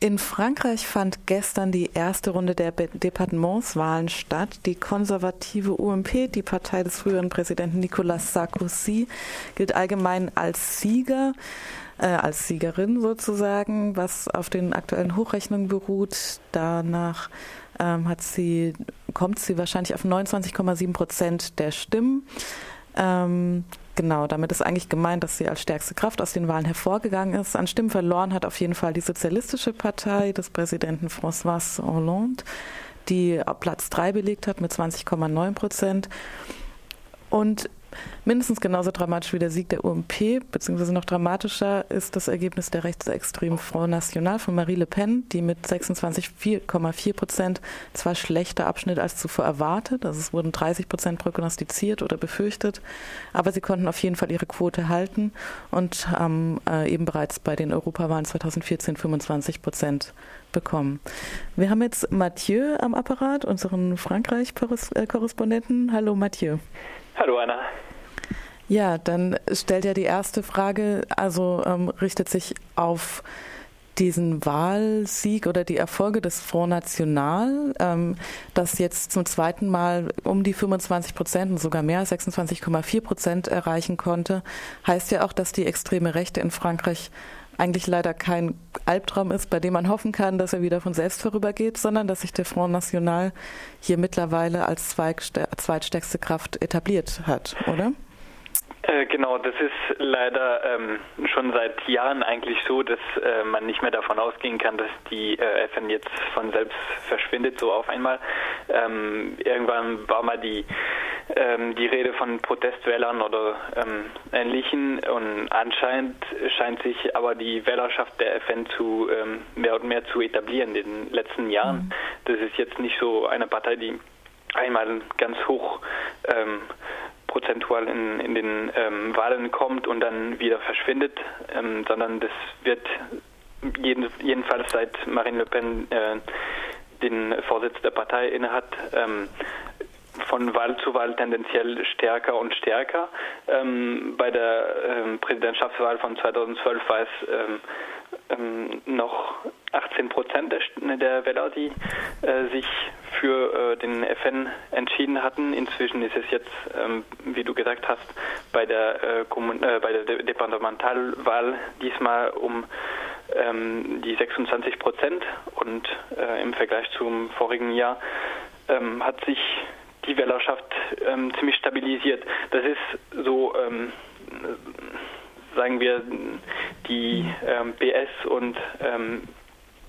In Frankreich fand gestern die erste Runde der Departementswahlen statt. Die konservative UMP, die Partei des früheren Präsidenten Nicolas Sarkozy, gilt allgemein als Sieger, äh, als Siegerin sozusagen, was auf den aktuellen Hochrechnungen beruht. Danach ähm, hat sie, kommt sie wahrscheinlich auf 29,7 Prozent der Stimmen. Ähm, Genau, damit ist eigentlich gemeint, dass sie als stärkste Kraft aus den Wahlen hervorgegangen ist. An Stimmen verloren hat auf jeden Fall die Sozialistische Partei des Präsidenten François Hollande, die Platz 3 belegt hat mit 20,9 Prozent. Und Mindestens genauso dramatisch wie der Sieg der UMP, beziehungsweise noch dramatischer ist das Ergebnis der rechtsextremen Front National von Marie Le Pen, die mit 26,4 Prozent zwar schlechter abschnitt als zuvor erwartet, also es wurden 30 Prozent prognostiziert oder befürchtet, aber sie konnten auf jeden Fall ihre Quote halten und haben äh, eben bereits bei den Europawahlen 2014 25 Prozent bekommen. Wir haben jetzt Mathieu am Apparat, unseren Frankreich-Korrespondenten. Hallo Mathieu. Hallo Anna. Ja, dann stellt ja die erste Frage, also ähm, richtet sich auf diesen Wahlsieg oder die Erfolge des Front National, ähm, das jetzt zum zweiten Mal um die 25 Prozent und sogar mehr, 26,4 Prozent erreichen konnte, heißt ja auch, dass die extreme Rechte in Frankreich eigentlich leider kein Albtraum ist, bei dem man hoffen kann, dass er wieder von selbst vorübergeht, sondern dass sich der Front National hier mittlerweile als zweitstärkste Kraft etabliert hat, oder? Äh, genau, das ist leider ähm, schon seit Jahren eigentlich so, dass äh, man nicht mehr davon ausgehen kann, dass die äh, FN jetzt von selbst verschwindet, so auf einmal. Ähm, irgendwann war mal die ähm, die Rede von Protestwählern oder ähm, Ähnlichen und anscheinend scheint sich aber die Wählerschaft der FN zu ähm, mehr und mehr zu etablieren in den letzten Jahren. Mhm. Das ist jetzt nicht so eine Partei, die einmal ganz hoch ähm, prozentual in, in den ähm, Wahlen kommt und dann wieder verschwindet, ähm, sondern das wird jeden, jedenfalls seit Marine Le Pen äh, den Vorsitz der Partei innehat, ähm, von Wahl zu Wahl tendenziell stärker und stärker. Ähm, bei der ähm, Präsidentschaftswahl von 2012 war es ähm, ähm, noch 18 Prozent der, der Wähler, die äh, sich für äh, den FN entschieden hatten. Inzwischen ist es jetzt, ähm, wie du gesagt hast, bei der, äh, äh bei der De Departementalwahl diesmal um ähm, die 26 Prozent und äh, im Vergleich zum vorigen Jahr hat sich die Wählerschaft ähm, ziemlich stabilisiert. Das ist so, ähm, sagen wir, die ähm, BS und ähm,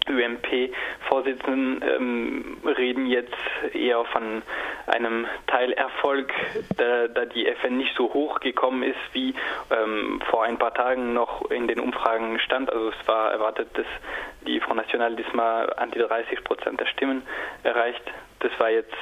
ÖMP-Vorsitzenden ähm, reden jetzt eher von einem Teilerfolg, da, da, die FN nicht so hoch gekommen ist, wie ähm, vor ein paar Tagen noch in den Umfragen stand. Also es war erwartet, dass die Front National diesmal an die 30 Prozent der Stimmen erreicht. Das war jetzt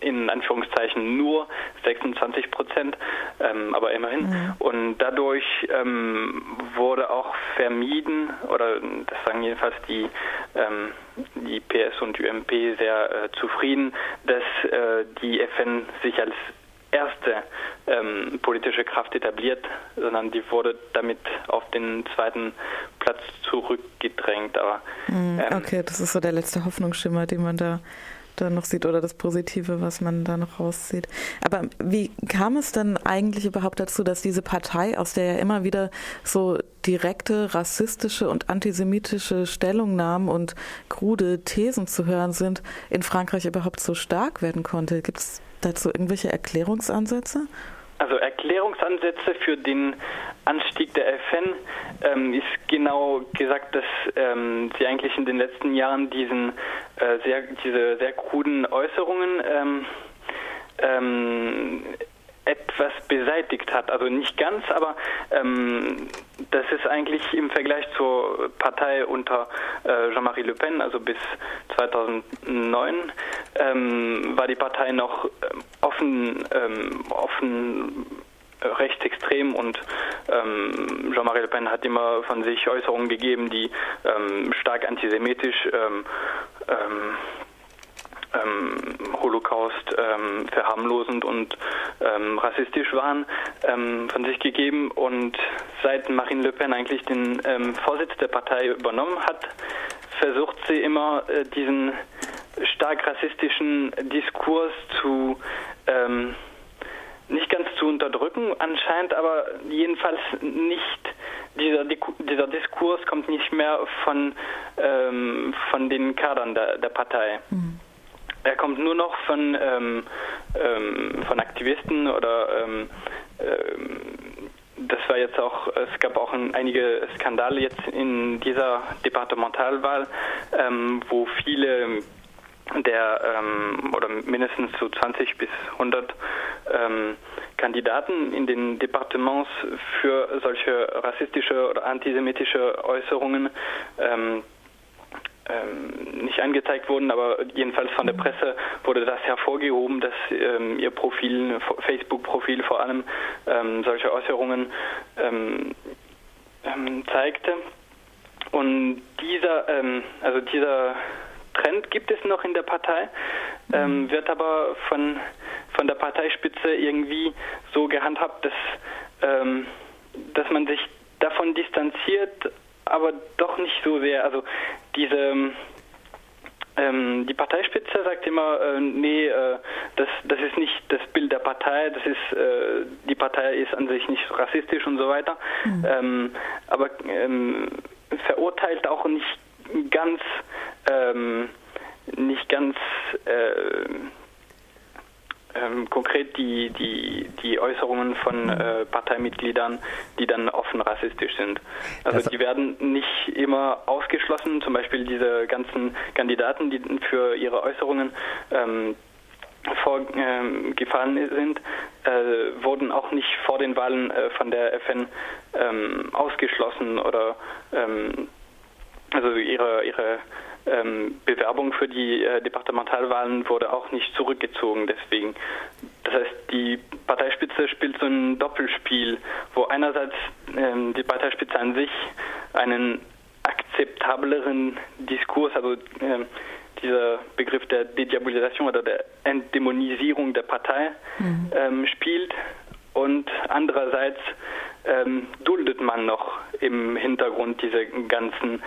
in Anführungszeichen nur 26 Prozent, ähm, aber immerhin. Mhm. Und dadurch ähm, wurde auch vermieden, oder das sagen jedenfalls die, ähm, die PS und UMP sehr äh, zufrieden, dass äh, die FN sich als erste ähm, politische Kraft etabliert, sondern die wurde damit auf den zweiten Platz zurückgedrängt. Aber, mhm. ähm, okay, das ist so der letzte Hoffnungsschimmer, den man da da noch sieht oder das Positive, was man da noch rauszieht. Aber wie kam es denn eigentlich überhaupt dazu, dass diese Partei, aus der ja immer wieder so direkte rassistische und antisemitische Stellungnahmen und krude Thesen zu hören sind, in Frankreich überhaupt so stark werden konnte? Gibt es dazu irgendwelche Erklärungsansätze? Also Erklärungsansätze für den Anstieg der FN ähm, ist genau gesagt, dass ähm, sie eigentlich in den letzten Jahren diesen äh, sehr, diese sehr kruden Äußerungen ähm, ähm etwas beseitigt hat. Also nicht ganz, aber ähm, das ist eigentlich im Vergleich zur Partei unter äh, Jean-Marie Le Pen, also bis 2009, ähm, war die Partei noch ähm, offen, ähm, offen äh, rechtsextrem und ähm, Jean-Marie Le Pen hat immer von sich Äußerungen gegeben, die ähm, stark antisemitisch ähm, Holocaust verharmlosend und rassistisch waren, von sich gegeben. Und seit Marine Le Pen eigentlich den Vorsitz der Partei übernommen hat, versucht sie immer äh, diesen stark rassistischen Diskurs zu ähm, nicht ganz zu unterdrücken anscheinend, aber jedenfalls nicht dieser, dieser Diskurs kommt nicht mehr von, ähm, von den Kadern der, der Partei. Mhm. Er kommt nur noch von, ähm, ähm, von Aktivisten oder ähm, ähm, das war jetzt auch, es gab auch ein, einige Skandale jetzt in dieser Departementalwahl, ähm, wo viele der ähm, oder mindestens so 20 bis 100 ähm, Kandidaten in den Departements für solche rassistische oder antisemitische Äußerungen ähm, ähm, nicht angezeigt wurden, aber jedenfalls von der Presse wurde das hervorgehoben, dass ähm, ihr Profil, Facebook-Profil vor allem ähm, solche Äußerungen zeigte. Und dieser, also dieser Trend gibt es noch in der Partei, mhm. wird aber von, von der Parteispitze irgendwie so gehandhabt, dass, dass man sich davon distanziert, aber doch nicht so sehr. Also diese ähm, die Parteispitze sagt immer, äh, nee, äh, das, das ist nicht das Bild der Partei, das ist, äh, die Partei ist an sich nicht rassistisch und so weiter. Mhm. Ähm, aber ähm, verurteilt auch nicht ganz, ähm, nicht ganz äh, ähm, konkret die, die, die Äußerungen von äh, Parteimitgliedern, die dann offen rassistisch sind. Also das die werden nicht immer ausgeschlossen, zum Beispiel diese ganzen Kandidaten, die für ihre Äußerungen ähm, vorgefallen ähm, sind, äh, wurden auch nicht vor den Wahlen äh, von der FN ähm, ausgeschlossen oder ähm, also ihre, ihre ähm, Bewerbung für die äh, Departementalwahlen wurde auch nicht zurückgezogen. Deswegen, das heißt, die Parteispitze spielt so ein Doppelspiel, wo einerseits ähm, die Parteispitze an sich einen akzeptableren Diskurs, also ähm, dieser Begriff der Dediabolisation oder der Entdämonisierung der Partei mhm. ähm, spielt und andererseits ähm, duldet man noch im Hintergrund diese ganzen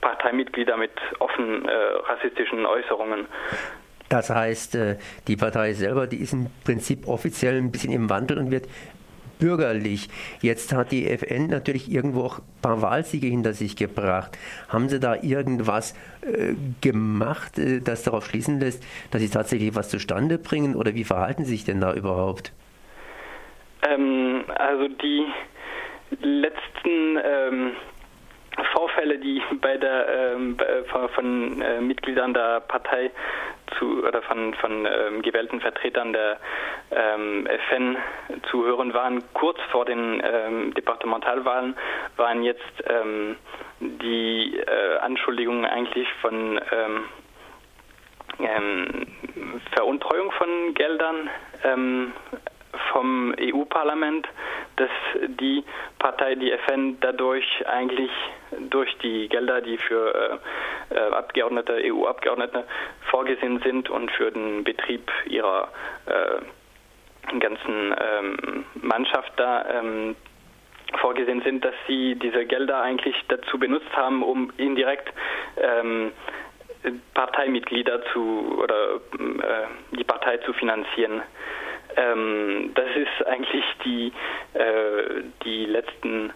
Parteimitglieder mit offen äh, rassistischen Äußerungen. Das heißt, äh, die Partei selber, die ist im Prinzip offiziell ein bisschen im Wandel und wird bürgerlich. Jetzt hat die FN natürlich irgendwo auch ein paar Wahlsiege hinter sich gebracht. Haben Sie da irgendwas äh, gemacht, äh, das darauf schließen lässt, dass Sie tatsächlich was zustande bringen? Oder wie verhalten Sie sich denn da überhaupt? Ähm, also die letzten ähm, Vorfälle, die bei der ähm, von, von äh, Mitgliedern der Partei zu oder von, von ähm, gewählten Vertretern der ähm, FN zu hören waren, kurz vor den ähm, Departementalwahlen, waren jetzt ähm, die äh, Anschuldigungen eigentlich von ähm, Veruntreuung von Geldern vom EU-Parlament, dass die Partei, die FN, dadurch eigentlich durch die Gelder, die für äh, Abgeordnete, EU-Abgeordnete vorgesehen sind und für den Betrieb ihrer äh, ganzen ähm, Mannschaft da ähm, vorgesehen sind, dass sie diese Gelder eigentlich dazu benutzt haben, um indirekt ähm, Parteimitglieder zu oder äh, die Partei zu finanzieren. Ähm, das ist eigentlich die, äh, die letzten,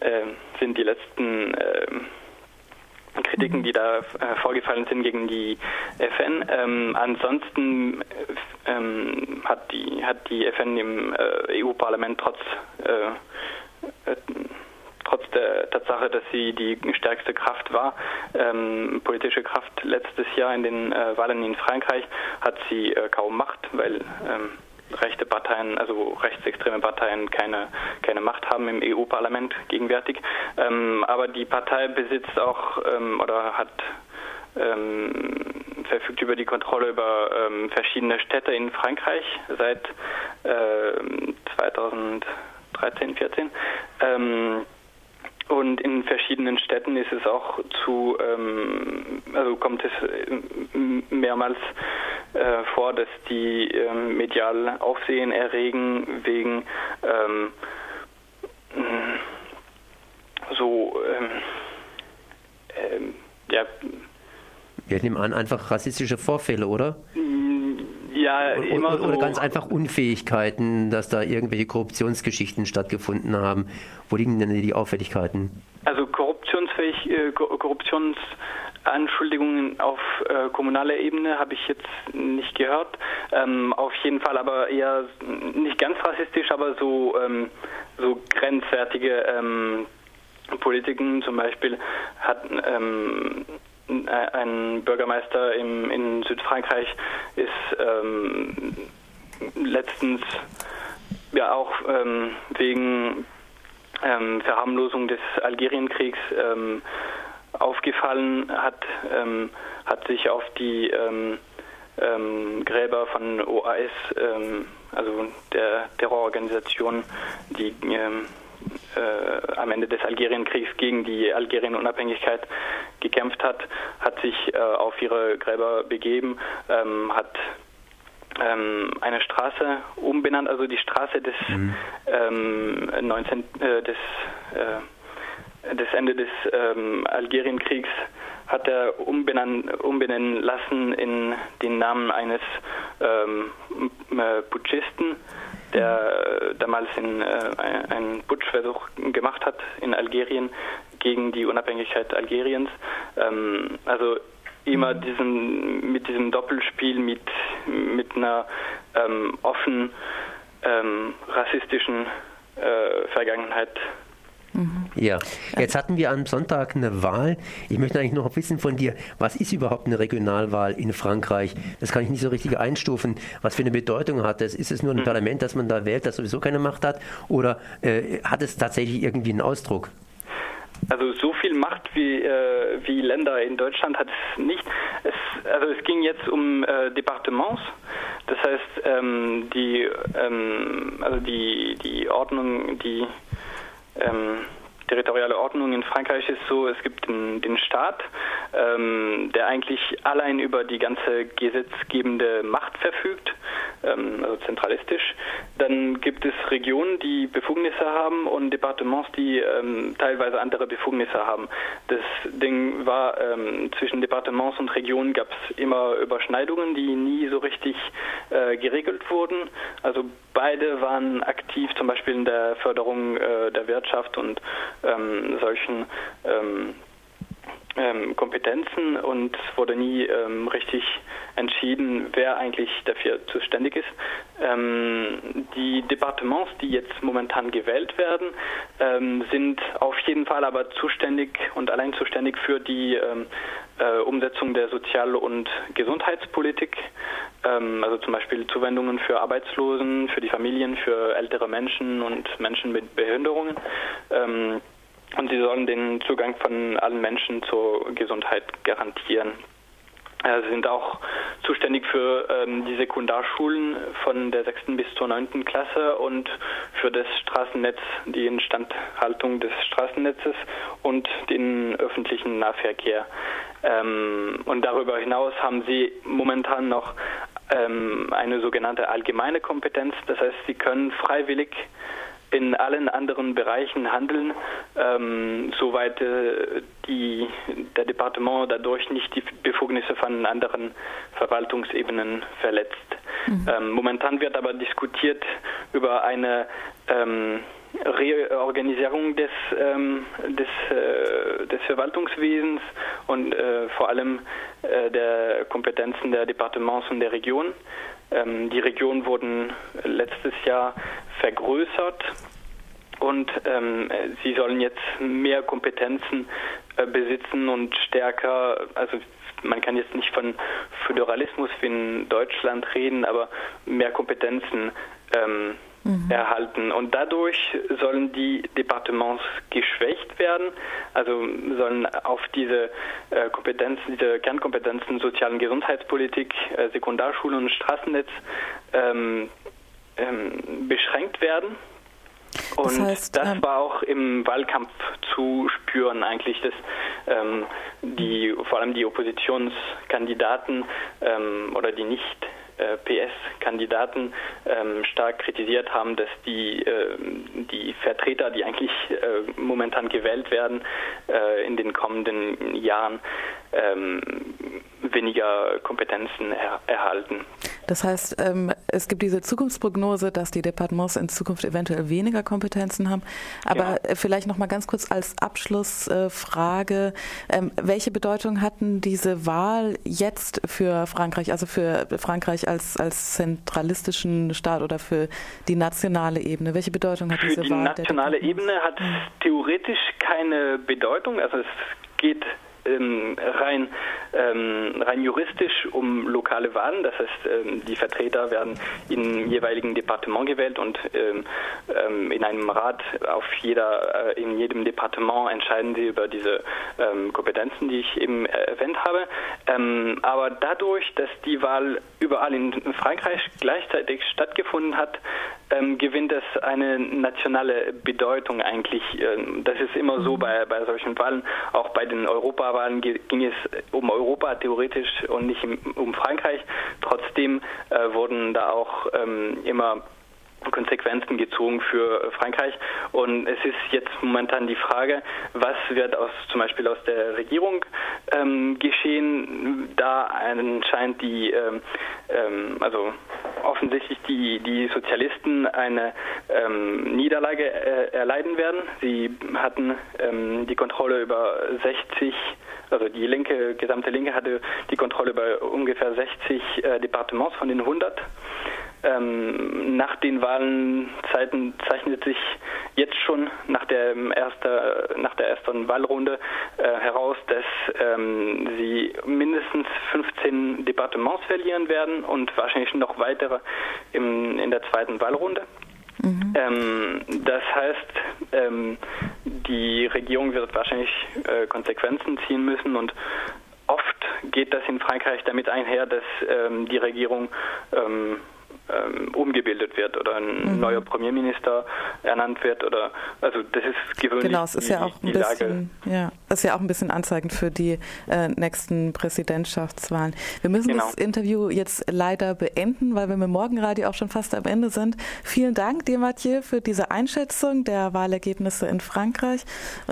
äh, sind die letzten äh, Kritiken, mhm. die da äh, vorgefallen sind gegen die FN. Ähm, ansonsten ähm, hat, die, hat die FN im äh, EU-Parlament trotz äh, trotz der Tatsache, dass sie die stärkste Kraft war, ähm, politische Kraft letztes Jahr in den äh, Wahlen in Frankreich, hat sie äh, kaum Macht, weil ähm, rechte Parteien, also rechtsextreme Parteien keine, keine Macht haben im EU-Parlament gegenwärtig. Ähm, aber die Partei besitzt auch ähm, oder hat ähm, verfügt über die Kontrolle über ähm, verschiedene Städte in Frankreich seit äh, 2013, 14. Ähm, und in verschiedenen Städten ist es auch zu, ähm, also kommt es äh, mehrmals äh, vor, dass die ähm, medial Aufsehen erregen wegen ähm, so ähm, ähm ja. Wir nehmen an, einfach rassistische Vorfälle, oder? Ja, immer oder, oder so. ganz einfach Unfähigkeiten, dass da irgendwelche Korruptionsgeschichten stattgefunden haben. Wo liegen denn die Auffälligkeiten? Also korruptionsfähig, äh, Korruptionsanschuldigungen auf äh, kommunaler Ebene habe ich jetzt nicht gehört. Ähm, auf jeden Fall aber eher nicht ganz rassistisch, aber so, ähm, so grenzwertige ähm, Politiken. Zum Beispiel hat ähm, ein Bürgermeister im, in Südfrankreich ist ähm, letztens ja auch ähm, wegen ähm, Verharmlosung des Algerienkriegs ähm, aufgefallen, hat, ähm, hat sich auf die ähm, Gräber von OAS, also der Terrororganisation, die äh, am Ende des Algerienkriegs gegen die Algerien-Unabhängigkeit gekämpft hat, hat sich äh, auf ihre Gräber begeben, ähm, hat ähm, eine Straße umbenannt, also die Straße des mhm. ähm, 19, äh, des äh, des Ende des ähm, Algerienkriegs hat er umbenennen, umbenennen lassen in den Namen eines ähm, äh, Putschisten, der damals in, äh, einen Putschversuch gemacht hat in Algerien gegen die Unabhängigkeit Algeriens. Ähm, also immer mhm. diesen, mit diesem Doppelspiel, mit, mit einer ähm, offen ähm, rassistischen äh, Vergangenheit ja, jetzt hatten wir am Sonntag eine Wahl. Ich möchte eigentlich noch wissen von dir, was ist überhaupt eine Regionalwahl in Frankreich? Das kann ich nicht so richtig einstufen. Was für eine Bedeutung hat das? Ist es nur ein hm. Parlament, das man da wählt, das sowieso keine Macht hat? Oder äh, hat es tatsächlich irgendwie einen Ausdruck? Also so viel Macht wie, äh, wie Länder in Deutschland hat es nicht. Es, also es ging jetzt um äh, Departements. Das heißt, ähm, die, ähm, also die, die Ordnung, die ähm, territoriale Ordnung in Frankreich ist so, es gibt den, den Staat, ähm, der eigentlich allein über die ganze gesetzgebende Macht verfügt, ähm, also zentralistisch. Dann gibt es Regionen, die Befugnisse haben und Departements, die ähm, teilweise andere Befugnisse haben. Das Ding war, ähm, zwischen Departements und Regionen gab es immer Überschneidungen, die nie so richtig äh, geregelt wurden. Also beide waren aktiv, zum Beispiel in der Förderung äh, der Wirtschaft und ähm, solchen ähm, ähm, Kompetenzen und wurde nie ähm, richtig entschieden, wer eigentlich dafür zuständig ist. Ähm, die Departements, die jetzt momentan gewählt werden, ähm, sind auf jeden Fall aber zuständig und allein zuständig für die ähm, äh, Umsetzung der Sozial- und Gesundheitspolitik, ähm, also zum Beispiel Zuwendungen für Arbeitslosen, für die Familien, für ältere Menschen und Menschen mit Behinderungen. Und sie sollen den Zugang von allen Menschen zur Gesundheit garantieren. Sie sind auch zuständig für ähm, die Sekundarschulen von der 6. bis zur 9. Klasse und für das Straßennetz, die Instandhaltung des Straßennetzes und den öffentlichen Nahverkehr. Ähm, und darüber hinaus haben sie momentan noch ähm, eine sogenannte allgemeine Kompetenz. Das heißt, sie können freiwillig in allen anderen Bereichen handeln, ähm, soweit äh, die, der Departement dadurch nicht die Befugnisse von anderen Verwaltungsebenen verletzt. Mhm. Ähm, momentan wird aber diskutiert über eine ähm, Reorganisierung des, ähm, des, äh, des Verwaltungswesens und äh, vor allem äh, der Kompetenzen der Departements und der Region. Ähm, die Regionen wurden letztes Jahr vergrößert und ähm, sie sollen jetzt mehr Kompetenzen äh, besitzen und stärker, also man kann jetzt nicht von Föderalismus wie in Deutschland reden, aber mehr Kompetenzen ähm, mhm. erhalten. Und dadurch sollen die Departements geschwächt werden, also sollen auf diese äh, Kompetenzen, diese Kernkompetenzen sozialen Gesundheitspolitik, äh, Sekundarschulen und Straßennetz ähm, ähm, beschränkt werden. Und das, heißt, das ähm, war auch im Wahlkampf zu spüren eigentlich, dass ähm, die vor allem die Oppositionskandidaten ähm, oder die nicht PS-Kandidaten ähm, stark kritisiert haben, dass die, äh, die Vertreter, die eigentlich äh, momentan gewählt werden, äh, in den kommenden Jahren ähm, weniger Kompetenzen er erhalten. Das heißt, ähm, es gibt diese Zukunftsprognose, dass die Departements in Zukunft eventuell weniger Kompetenzen haben. Aber genau. vielleicht noch mal ganz kurz als Abschlussfrage: ähm, Welche Bedeutung hatten diese Wahl jetzt für Frankreich, also für Frankreich als als zentralistischen Staat oder für die nationale Ebene? Welche Bedeutung hat für diese die Wahl? Die nationale Ebene hat theoretisch keine Bedeutung. Also es geht ähm, rein, ähm, rein juristisch um lokale Wahlen. Das heißt, ähm, die Vertreter werden im jeweiligen Departement gewählt und ähm, ähm, in einem Rat auf jeder, äh, in jedem Departement entscheiden sie über diese ähm, Kompetenzen, die ich eben erwähnt habe. aber dadurch, dass die Wahl überall in Frankreich gleichzeitig stattgefunden hat, gewinnt es eine nationale Bedeutung eigentlich. das ist immer so bei, bei solchen Wahlen, auch bei den Europawahlen Europawahlen ging es um Europa theoretisch und nicht um Frankreich. Trotzdem äh, wurden da auch ähm, immer Konsequenzen gezogen für Frankreich. Und es ist jetzt momentan die Frage, was wird aus zum Beispiel aus der Regierung ähm, geschehen, da anscheinend die, ähm, ähm, also offensichtlich die, die Sozialisten eine ähm, Niederlage äh, erleiden werden. Sie hatten ähm, die Kontrolle über 60 also die linke, gesamte Linke hatte die Kontrolle über ungefähr 60 äh, Departements von den 100. Ähm, nach den Wahlenzeiten zeichnet sich jetzt schon nach der, erster, nach der ersten Wahlrunde äh, heraus, dass ähm, sie mindestens 15 Departements verlieren werden und wahrscheinlich noch weitere im, in der zweiten Wahlrunde. Mhm. Ähm, das heißt, ähm, die Regierung wird wahrscheinlich äh, Konsequenzen ziehen müssen und oft geht das in Frankreich damit einher, dass ähm, die Regierung ähm, umgebildet wird oder ein mhm. neuer Premierminister ernannt wird oder also das ist gewöhnlich. Genau, es ist die, ja auch ein bisschen, ja, ist ja auch ein bisschen anzeigend für die äh, nächsten Präsidentschaftswahlen. Wir müssen genau. das Interview jetzt leider beenden, weil wir mit Morgenradio auch schon fast am Ende sind. Vielen Dank dir, Mathieu, für diese Einschätzung der Wahlergebnisse in Frankreich.